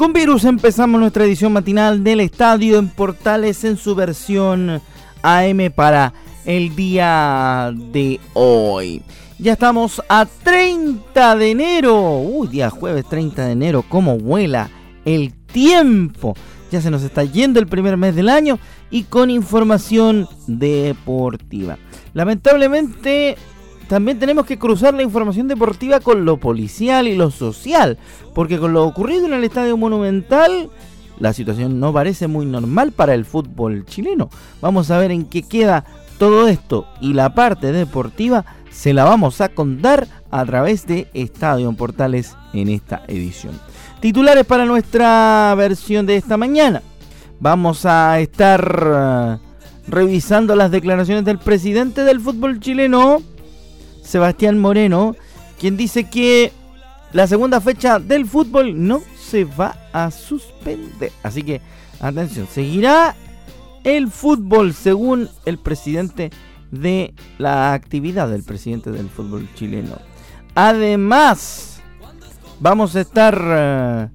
Con Virus empezamos nuestra edición matinal del Estadio en Portales en su versión AM para el día de hoy. Ya estamos a 30 de enero. Uy, día jueves 30 de enero. ¿Cómo vuela el tiempo? Ya se nos está yendo el primer mes del año y con información deportiva. Lamentablemente también tenemos que cruzar la información deportiva con lo policial y lo social, porque con lo ocurrido en el Estadio Monumental, la situación no parece muy normal para el fútbol chileno. Vamos a ver en qué queda todo esto y la parte deportiva se la vamos a contar a través de Estadio Portales en esta edición. Titulares para nuestra versión de esta mañana. Vamos a estar eh, revisando las declaraciones del presidente del fútbol chileno, Sebastián Moreno, quien dice que la segunda fecha del fútbol no se va a suspender. Así que, atención, seguirá el fútbol según el presidente de la actividad del presidente del fútbol chileno. Además, vamos a estar eh,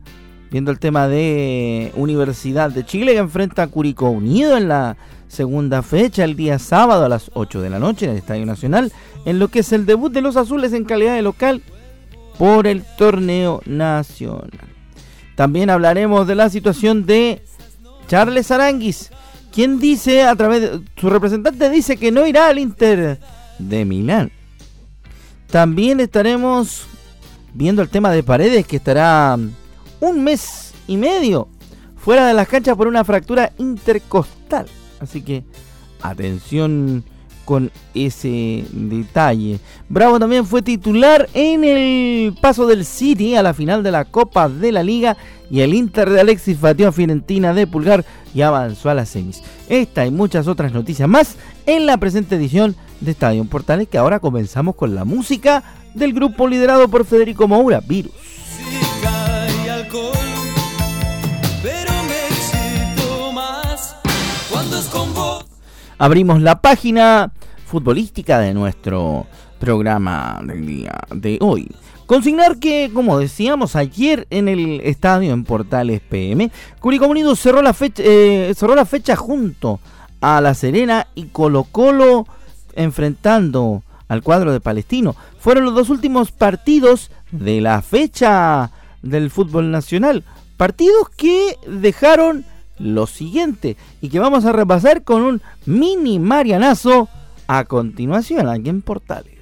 viendo el tema de Universidad de Chile que enfrenta a Curicó Unido en la segunda fecha el día sábado a las 8 de la noche en el Estadio Nacional, en lo que es el debut de los azules en calidad de local por el torneo nacional. También hablaremos de la situación de Charles Aranguis, quien dice a través de su representante dice que no irá al Inter de Milán. También estaremos viendo el tema de Paredes que estará un mes y medio fuera de las canchas por una fractura intercostal. Así que atención con ese detalle. Bravo también fue titular en el paso del City a la final de la Copa de la Liga y el Inter de Alexis batió a Fiorentina de Pulgar y avanzó a las semis. Esta y muchas otras noticias más en la presente edición de Estadio Portales que ahora comenzamos con la música del grupo liderado por Federico Moura, Virus. Abrimos la página futbolística de nuestro programa del día de hoy. Consignar que, como decíamos ayer en el estadio en Portales PM, Curicó Unido cerró la fecha, eh, cerró la fecha junto a La Serena y Colo Colo enfrentando al cuadro de Palestino. Fueron los dos últimos partidos de la fecha del fútbol nacional. Partidos que dejaron lo siguiente y que vamos a repasar con un mini marianazo a continuación aquí en Portales.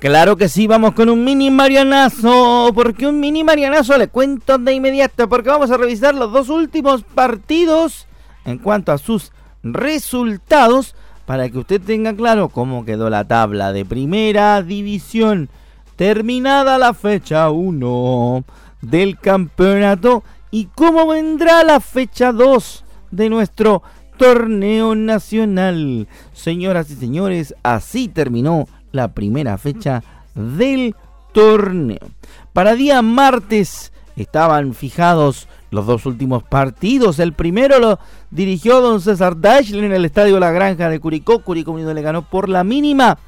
Claro que sí, vamos con un mini marianazo. Porque un mini marianazo le cuento de inmediato. Porque vamos a revisar los dos últimos partidos en cuanto a sus resultados. Para que usted tenga claro cómo quedó la tabla de primera división. Terminada la fecha 1 del campeonato. Y cómo vendrá la fecha 2 de nuestro torneo nacional. Señoras y señores, así terminó la primera fecha del torneo. Para día martes estaban fijados los dos últimos partidos. El primero lo dirigió don César Dashley en el estadio La Granja de Curicó. Curicó Unido le ganó por la mínima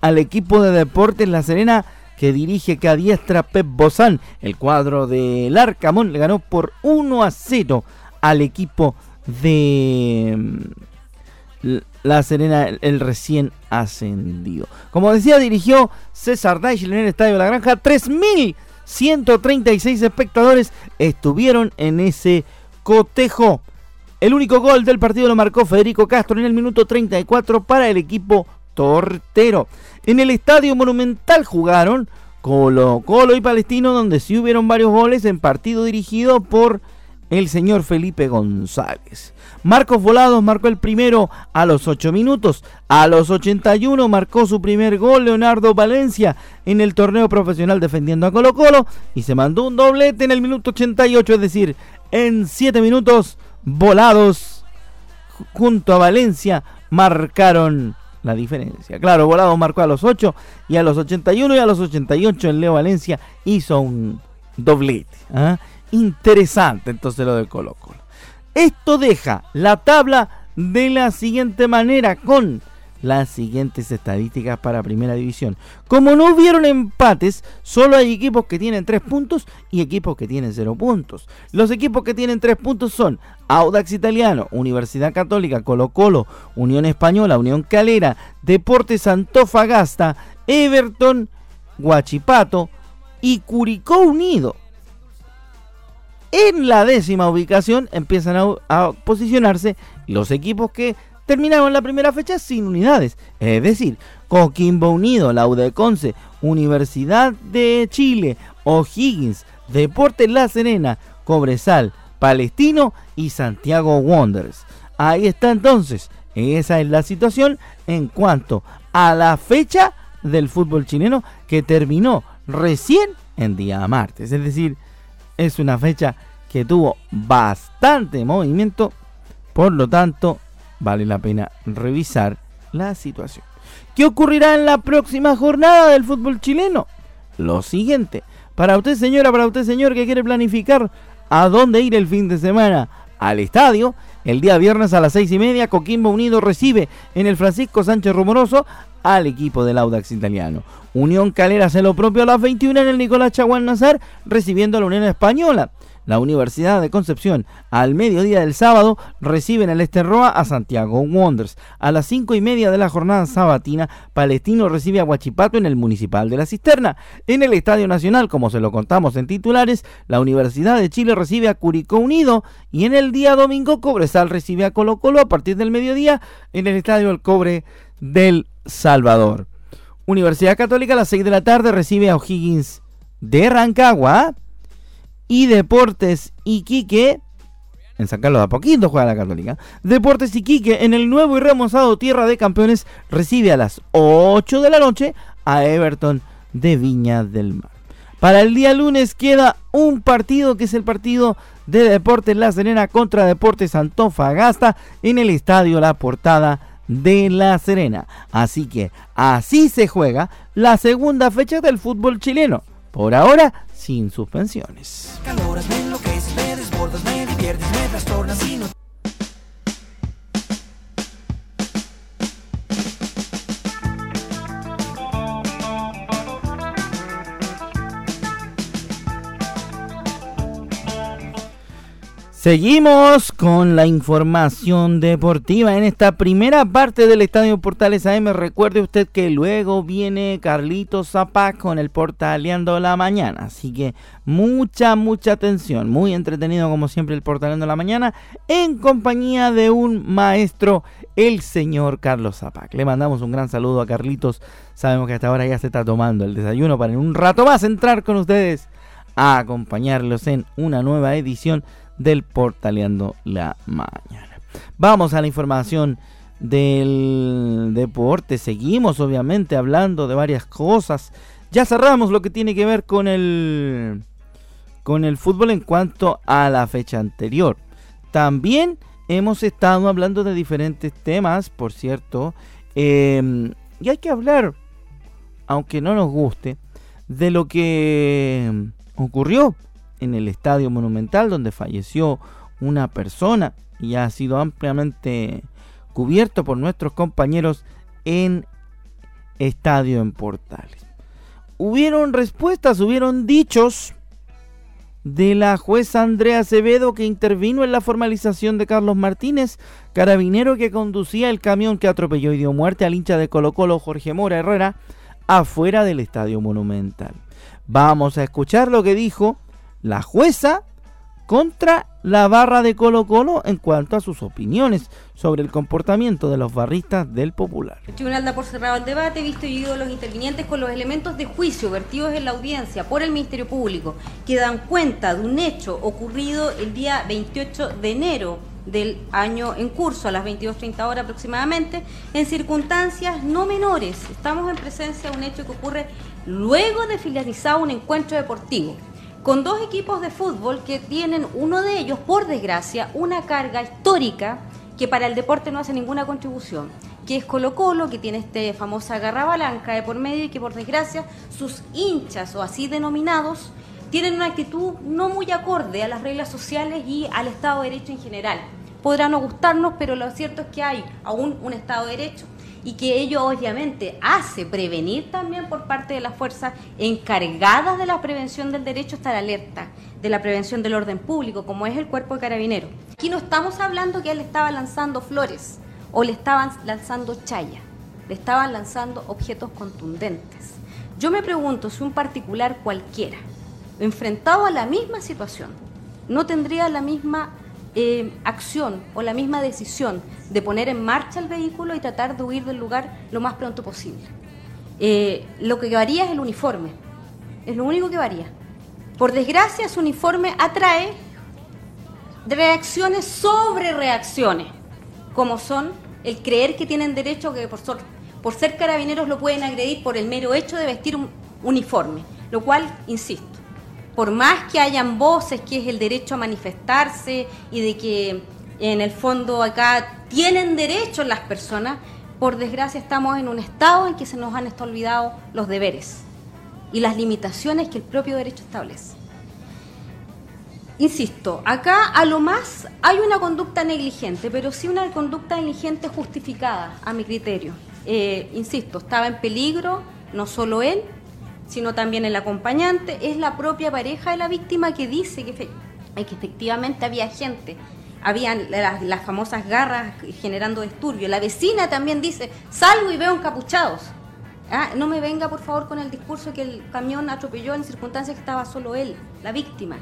al equipo de Deportes La Serena que dirige que adiestra Pep Bozán. El cuadro del Arcamón le ganó por 1 a 0 al equipo de mm, La Serena, el recién ascendido. Como decía, dirigió César Daichel en el Estadio la Granja. 3.136 espectadores estuvieron en ese cotejo. El único gol del partido lo marcó Federico Castro en el minuto 34 para el equipo tortero. En el Estadio Monumental jugaron Colo Colo y Palestino, donde sí hubieron varios goles en partido dirigido por el señor Felipe González. Marcos Volados marcó el primero a los 8 minutos. A los 81 marcó su primer gol Leonardo Valencia en el torneo profesional defendiendo a Colo Colo y se mandó un doblete en el minuto 88, es decir, en 7 minutos Volados junto a Valencia marcaron la diferencia. Claro, Volados marcó a los 8 y a los 81 y a los 88 el Leo Valencia hizo un doblete. ¿ah? Interesante entonces lo del Colo Colo. Esto deja la tabla de la siguiente manera con las siguientes estadísticas para primera división. Como no hubieron empates, solo hay equipos que tienen 3 puntos y equipos que tienen 0 puntos. Los equipos que tienen 3 puntos son Audax Italiano, Universidad Católica, Colo Colo, Unión Española, Unión Calera, Deportes Antofagasta, Everton, Guachipato y Curicó Unido. En la décima ubicación empiezan a, posicionarse los equipos que terminaron la primera fecha sin unidades. Es decir, Coquimbo Unido, la Conce, Universidad de Chile, O'Higgins, Deportes La Serena, Cobresal, Palestino y Santiago Wanderers. Ahí está entonces. Esa es la situación en cuanto a la fecha del fútbol chileno que terminó recién en día martes. Es decir, es una fecha que tuvo bastante movimiento, por lo tanto vale la pena revisar la situación. ¿Qué ocurrirá en la próxima jornada del fútbol chileno? Lo siguiente, para usted señora, para usted señor que quiere planificar a dónde ir el fin de semana, al estadio, el día viernes a las seis y media, Coquimbo Unido recibe en el Francisco Sánchez Rumoroso al equipo del Audax italiano. Unión Calera hace lo propio a las 21 en el Nicolás Chaguán Nazar, recibiendo a la Unión Española. La Universidad de Concepción, al mediodía del sábado, recibe en el Esterroa a Santiago Wonders. A las cinco y media de la jornada sabatina, Palestino recibe a Huachipato en el Municipal de la Cisterna. En el Estadio Nacional, como se lo contamos en titulares, la Universidad de Chile recibe a Curicó Unido y en el día domingo Cobresal recibe a Colo Colo a partir del mediodía en el Estadio El Cobre del Salvador. Universidad Católica a las 6 de la tarde recibe a O'Higgins de Rancagua y Deportes Iquique. En San Carlos de Apoquindo juega la Católica. Deportes Iquique en el nuevo y remozado Tierra de Campeones recibe a las 8 de la noche a Everton de Viña del Mar. Para el día lunes queda un partido que es el partido de Deportes La Serena contra Deportes Antofagasta en el estadio La Portada de La Serena. Así que así se juega la segunda fecha del fútbol chileno. Por ahora, sin suspensiones. Seguimos con la información deportiva en esta primera parte del Estadio Portales AM. Recuerde usted que luego viene Carlitos Zapac con el Portaleando la Mañana. Así que mucha, mucha atención. Muy entretenido como siempre el Portaleando la Mañana en compañía de un maestro, el señor Carlos Zapac. Le mandamos un gran saludo a Carlitos. Sabemos que hasta ahora ya se está tomando el desayuno para en un rato más entrar con ustedes a acompañarlos en una nueva edición del Portaleando la Mañana. Vamos a la información del deporte. Seguimos obviamente hablando de varias cosas. Ya cerramos lo que tiene que ver con el con el fútbol en cuanto a la fecha anterior. También hemos estado hablando de diferentes temas, por cierto. Em, y hay que hablar, aunque no nos guste, de lo que ocurrió en el Estadio Monumental donde falleció una persona y ha sido ampliamente cubierto por nuestros compañeros en Estadio en Portales. Hubieron respuestas, hubieron dichos de la jueza Andrea Acevedo que intervino en la formalización de Carlos Martínez, carabinero que conducía el camión que atropelló y dio muerte al hincha de Colo Colo Jorge Mora Herrera afuera del Estadio Monumental. Vamos a escuchar lo que dijo la jueza contra la barra de Colo Colo en cuanto a sus opiniones sobre el comportamiento de los barristas del Popular. El tribunal da por cerrado el debate, visto y oído los intervinientes con los elementos de juicio vertidos en la audiencia por el Ministerio Público, que dan cuenta de un hecho ocurrido el día 28 de enero del año en curso, a las 22.30 horas aproximadamente, en circunstancias no menores. Estamos en presencia de un hecho que ocurre luego de finalizar un encuentro deportivo con dos equipos de fútbol que tienen uno de ellos, por desgracia, una carga histórica que para el deporte no hace ninguna contribución, que es Colo Colo, que tiene esta famosa garra balanca de por medio y que por desgracia sus hinchas o así denominados tienen una actitud no muy acorde a las reglas sociales y al Estado de Derecho en general. Podrá no gustarnos, pero lo cierto es que hay aún un Estado de Derecho y que ello obviamente hace prevenir también por parte de las fuerzas encargadas de la prevención del derecho estar alerta, de la prevención del orden público, como es el cuerpo de carabineros. Aquí no estamos hablando que él estaba lanzando flores o le estaban lanzando chaya, le estaban lanzando objetos contundentes. Yo me pregunto si un particular cualquiera, enfrentado a la misma situación, no tendría la misma eh, acción o la misma decisión de poner en marcha el vehículo y tratar de huir del lugar lo más pronto posible. Eh, lo que varía es el uniforme, es lo único que varía. Por desgracia, su uniforme atrae reacciones sobre reacciones, como son el creer que tienen derecho que por, por ser carabineros lo pueden agredir por el mero hecho de vestir un uniforme, lo cual, insisto, por más que hayan voces, que es el derecho a manifestarse y de que en el fondo acá tienen derecho las personas, por desgracia estamos en un estado en que se nos han olvidado los deberes y las limitaciones que el propio derecho establece. Insisto, acá a lo más hay una conducta negligente, pero sí una conducta negligente justificada, a mi criterio. Eh, insisto, estaba en peligro no solo él, sino también el acompañante, es la propia pareja de la víctima que dice que, efectivamente había gente, habían las, famosas garras generando disturbio. La vecina también dice, salgo y veo encapuchados. Ah, no me venga por favor con el discurso que el camión atropelló en circunstancias que estaba solo él, la víctima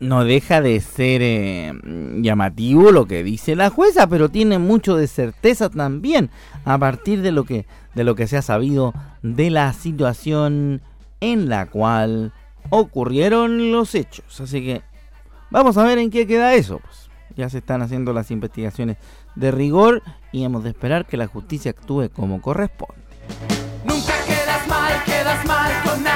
no deja de ser eh, llamativo lo que dice la jueza, pero tiene mucho de certeza también a partir de lo que de lo que se ha sabido de la situación en la cual ocurrieron los hechos. Así que vamos a ver en qué queda eso. Pues. Ya se están haciendo las investigaciones de rigor y hemos de esperar que la justicia actúe como corresponde. Nunca quedas mal, quedas mal con nadie.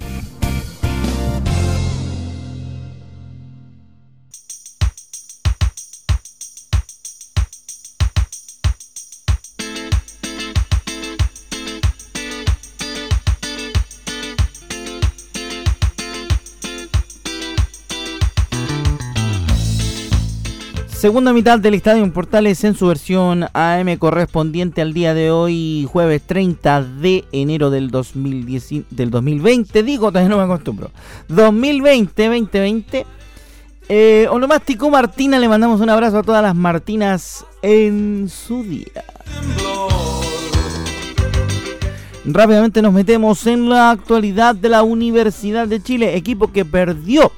Segunda mitad del Estadio Portales en su versión AM correspondiente al día de hoy, jueves 30 de enero del, 2010, del 2020. Digo, también no me acostumbro. 2020, 2020. Eh, Onomástico Martina, le mandamos un abrazo a todas las Martinas en su día. Rápidamente nos metemos en la actualidad de la Universidad de Chile, equipo que perdió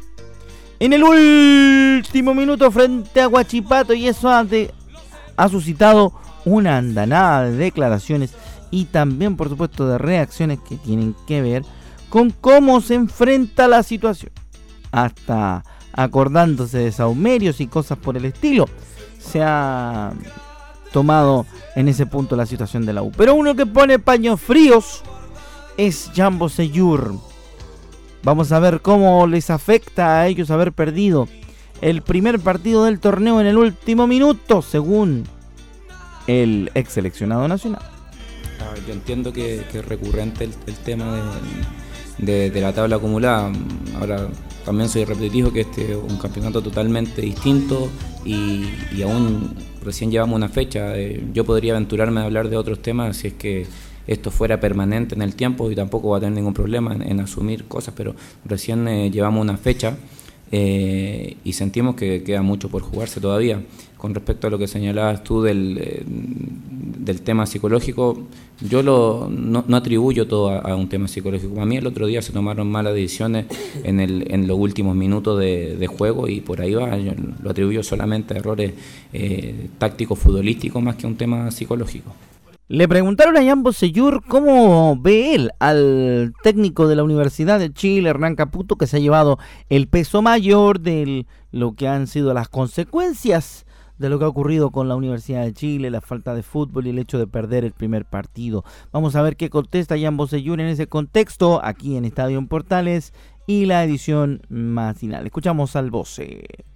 en el último minuto frente a Guachipato y eso ha, ha suscitado una andanada de declaraciones y también por supuesto de reacciones que tienen que ver con cómo se enfrenta la situación. Hasta acordándose de saumerios y cosas por el estilo. Se ha tomado en ese punto la situación de la U. Pero uno que pone paños fríos es Jambo Seyur Vamos a ver cómo les afecta a ellos haber perdido el primer partido del torneo en el último minuto, según el ex seleccionado nacional. Yo entiendo que, es recurrente el, tema de, la tabla acumulada. Ahora también soy repetitivo que este es un campeonato totalmente distinto y, aún recién llevamos una fecha. Eh, yo podría aventurarme a hablar de otros temas si es que esto fuera permanente en el tiempo y tampoco va a tener ningún problema en, asumir cosas, pero recién eh, llevamos una fecha eh, y sentimos que queda mucho por jugarse todavía. Con respecto a lo que señalabas tú del, eh, del tema psicológico, yo lo, no, atribuyo todo a, un tema psicológico. A mí el otro día se tomaron malas decisiones en, el, en los últimos minutos de, juego y por ahí va, yo lo atribuyo solamente a errores tácticos futbolísticos más que a un tema psicológico. Le preguntaron a Jan Bosellur cómo ve él al técnico de la Universidad de Chile, Hernán Caputo, que se ha llevado el peso mayor de lo que han sido las consecuencias de lo que ha ocurrido con la Universidad de Chile, la falta de fútbol y el hecho de perder el primer partido. Vamos a ver qué contesta Jan Bosellur en ese contexto, aquí en Estadio en Portales y la edición matinal. Escuchamos al Bose.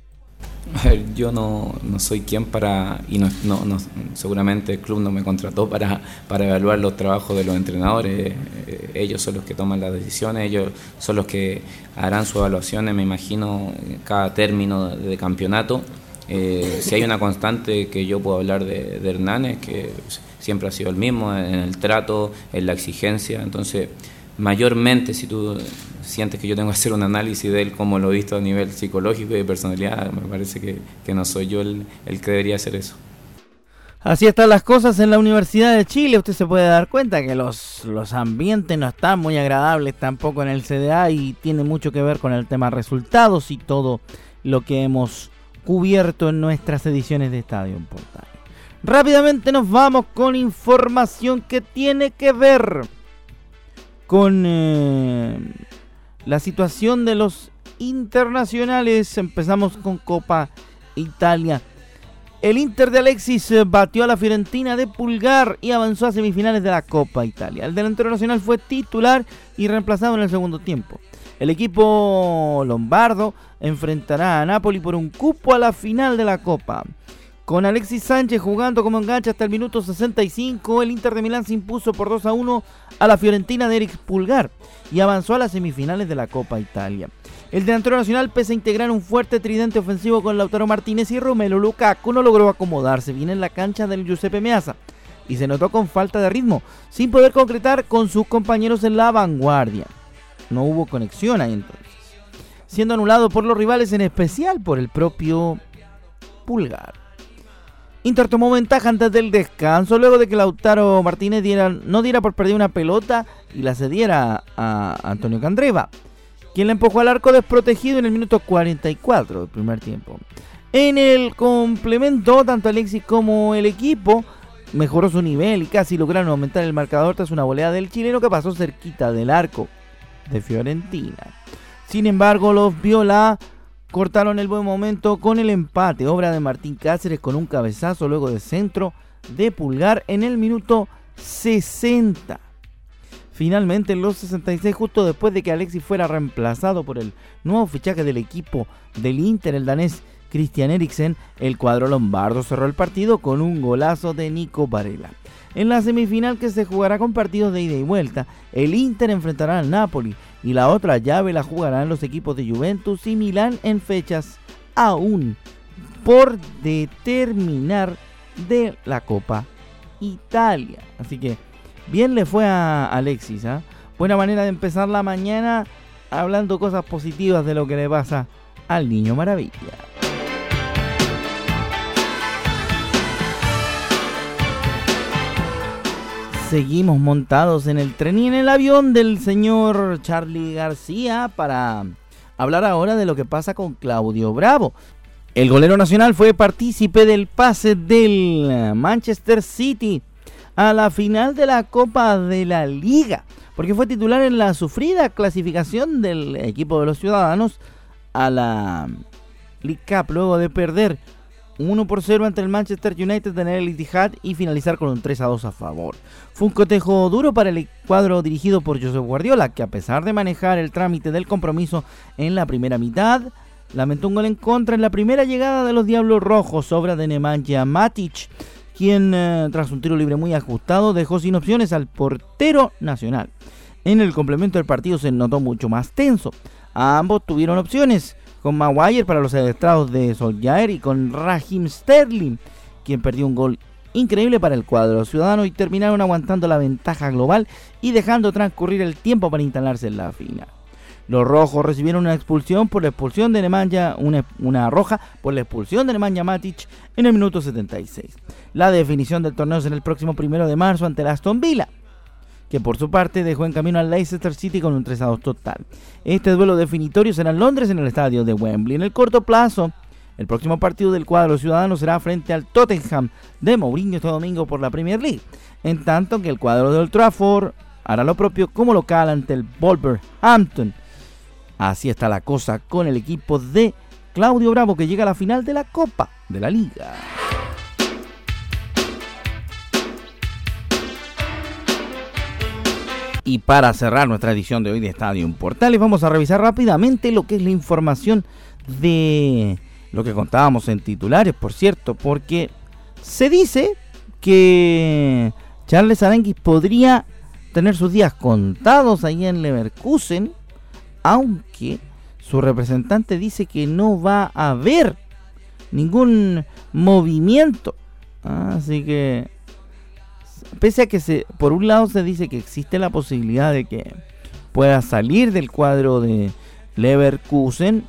Yo no, no, soy quien para, y no, no, seguramente el club no me contrató para, para evaluar los trabajos de los entrenadores. Eh, ellos son los que toman las decisiones, ellos son los que harán sus evaluaciones, me imagino, cada término de, campeonato. Eh, si hay una constante que yo puedo hablar de, de Hernández, que siempre ha sido el mismo en el trato, en la exigencia, entonces mayormente si tú sientes que yo tengo que hacer un análisis de él como lo he visto a nivel psicológico y de personalidad, me parece que, no soy yo el, que debería hacer eso. Así están las cosas en la Universidad de Chile. Usted se puede dar cuenta que los, los ambientes no están muy agradables tampoco en el CDA y tiene mucho que ver con el tema resultados y todo lo que hemos cubierto en nuestras ediciones de Estadio Portal. Rápidamente nos vamos con información que tiene que ver con eh, la situación de los internacionales. Empezamos con Copa Italia. El Inter de Alexis eh, batió a la Fiorentina de Pulgar y avanzó a semifinales de la Copa Italia. El delantero nacional fue titular y reemplazado en el segundo tiempo. El equipo lombardo enfrentará a Napoli por un cupo a la final de la Copa. Con Alexis Sánchez jugando como enganche hasta el minuto 65, el Inter de Milán se impuso por 2 a 1 a la Fiorentina de Eric Pulgar y avanzó a las semifinales de la Copa Italia. El delantero nacional, pese a integrar un fuerte tridente ofensivo con Lautaro Martínez y Romelo Lukaku, no logró acomodarse bien en la cancha del Giuseppe Meazza. y se notó con falta de ritmo, sin poder concretar con sus compañeros en la vanguardia. No hubo conexión ahí entonces, siendo anulado por los rivales, en especial por el propio Pulgar. Inter tomó ventaja antes del descanso, luego de que Lautaro Martínez no diera por perder una pelota y la cediera a Antonio Candreva, quien la empujó al arco desprotegido en el minuto 44 del primer tiempo. En el complemento, tanto Alexis como el equipo mejoró su nivel y casi lograron aumentar el marcador tras una volea del chileno que pasó cerquita del arco de Fiorentina. Sin embargo, los Viola cortaron el buen momento con el empate, obra de Martín Cáceres con un cabezazo luego de centro de Pulgar en el minuto 60. Finalmente en los 66, justo después de que Alexis fuera reemplazado por el nuevo fichaje del equipo del Inter, el danés Christian Eriksen, el cuadro lombardo cerró el partido con un golazo de Nico Varela. En la semifinal que se jugará con partidos de ida y vuelta, el Inter enfrentará al Napoli y la otra llave la jugarán los equipos de Juventus y Milán en fechas aún por determinar de la Copa Italia. Así que bien le fue a Alexis. ¿ah? Buena manera de empezar la mañana hablando cosas positivas de lo que le pasa al niño maravilla. Seguimos montados en el tren y en el avión del señor Charlie García para hablar ahora de lo que pasa con Claudio Bravo. El golero nacional fue partícipe del pase del Manchester City a la final de la Copa de la Liga, porque fue titular en la sufrida clasificación del equipo de los Ciudadanos a la League luego de perder 1 por 0 ante el Manchester United en el Etihad y finalizar con un 3 a 2 a favor. Fue un cotejo duro para el cuadro dirigido por Josep Guardiola, que a pesar de manejar el trámite del compromiso en la primera mitad, lamentó un gol en contra en la primera llegada de los Diablos Rojos, obra de Nemanja Matic, quien eh, tras un tiro libre muy ajustado dejó sin opciones al portero nacional. En el complemento del partido se notó mucho más tenso. ambos tuvieron opciones con Maguire para los estrados de Solskjaer y con Raheem Sterling, quien perdió un gol increíble para el cuadro ciudadano y terminaron aguantando la ventaja global y dejando transcurrir el tiempo para instalarse en la final. Los rojos recibieron una expulsión por la expulsión de Nemanja, una, una, roja por la expulsión de Nemanja Matic en el minuto 76. La definición del torneo es en el próximo primero de marzo ante el Aston Villa que por su parte dejó en camino al Leicester City con un 3 a 2 total. Este duelo definitorio será en Londres en el estadio de Wembley. En el corto plazo, el próximo partido del cuadro ciudadano será frente al Tottenham de Mourinho este domingo por la Premier League, en tanto que el cuadro de Old Trafford hará lo propio como local ante el Wolverhampton. Así está la cosa con el equipo de Claudio Bravo que llega a la final de la Copa de la Liga. Y para cerrar nuestra edición de hoy de Estadio Portales, vamos a revisar rápidamente lo que es la información de lo que contábamos en titulares, por cierto, porque se dice que Charles Aranguis podría tener sus días contados ahí en Leverkusen, aunque su representante dice que no va a haber ningún movimiento. Así que pese a que se, por un lado se dice que existe la posibilidad de que pueda salir del cuadro de Leverkusen,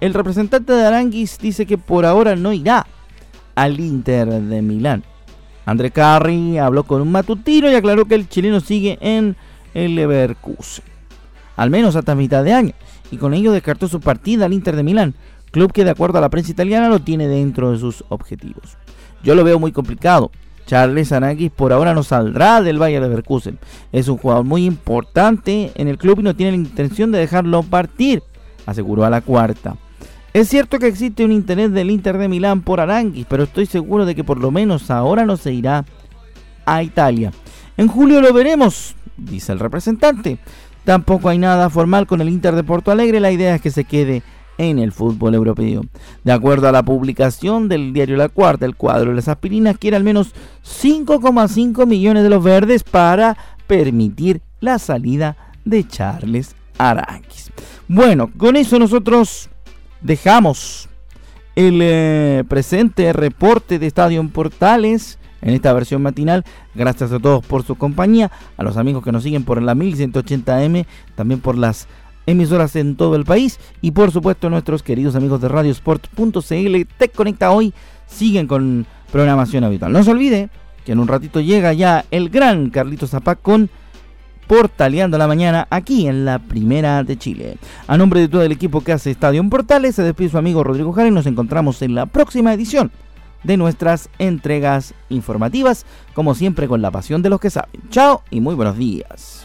el representante de Aranguis dice que por ahora no irá al Inter de Milán. André Carri habló con un matutino y aclaró que el chileno sigue en el Leverkusen, al menos hasta mitad de año, y con ello descartó su partida al Inter de Milán, club que de acuerdo a la prensa italiana lo tiene dentro de sus objetivos. Yo lo veo muy complicado. Charles Aranguis por ahora no saldrá del de Leverkusen. Es un jugador muy importante en el club y no tiene la intención de dejarlo partir, aseguró a la cuarta. Es cierto que existe un interés del Inter de Milán por Aranguis, pero estoy seguro de que por lo menos ahora no se irá a Italia. En julio lo veremos, dice el representante. Tampoco hay nada formal con el Inter de Porto Alegre, la idea es que se quede en el fútbol europeo. De acuerdo a la publicación del diario La Cuarta, el cuadro de las aspirinas quiere al menos 5,5 millones de los verdes para permitir la salida de Charles Aranquis. Bueno, con eso nosotros dejamos el eh, presente reporte de Estadio en Portales en esta versión matinal. Gracias a todos por su compañía, a los amigos que nos siguen por la 1180M, también por las emisoras en todo el país y por supuesto nuestros queridos amigos de radiosport.cl Te Conecta hoy siguen con programación habitual. No se olvide que en un ratito llega ya el gran Carlito Zapac con Portaleando la Mañana aquí en la Primera de Chile. A nombre de todo el equipo que hace Estadio Portales, se despide su amigo Rodrigo Jara y nos encontramos en la próxima edición de nuestras entregas informativas, como siempre con la pasión de los que saben. Chao y muy buenos días.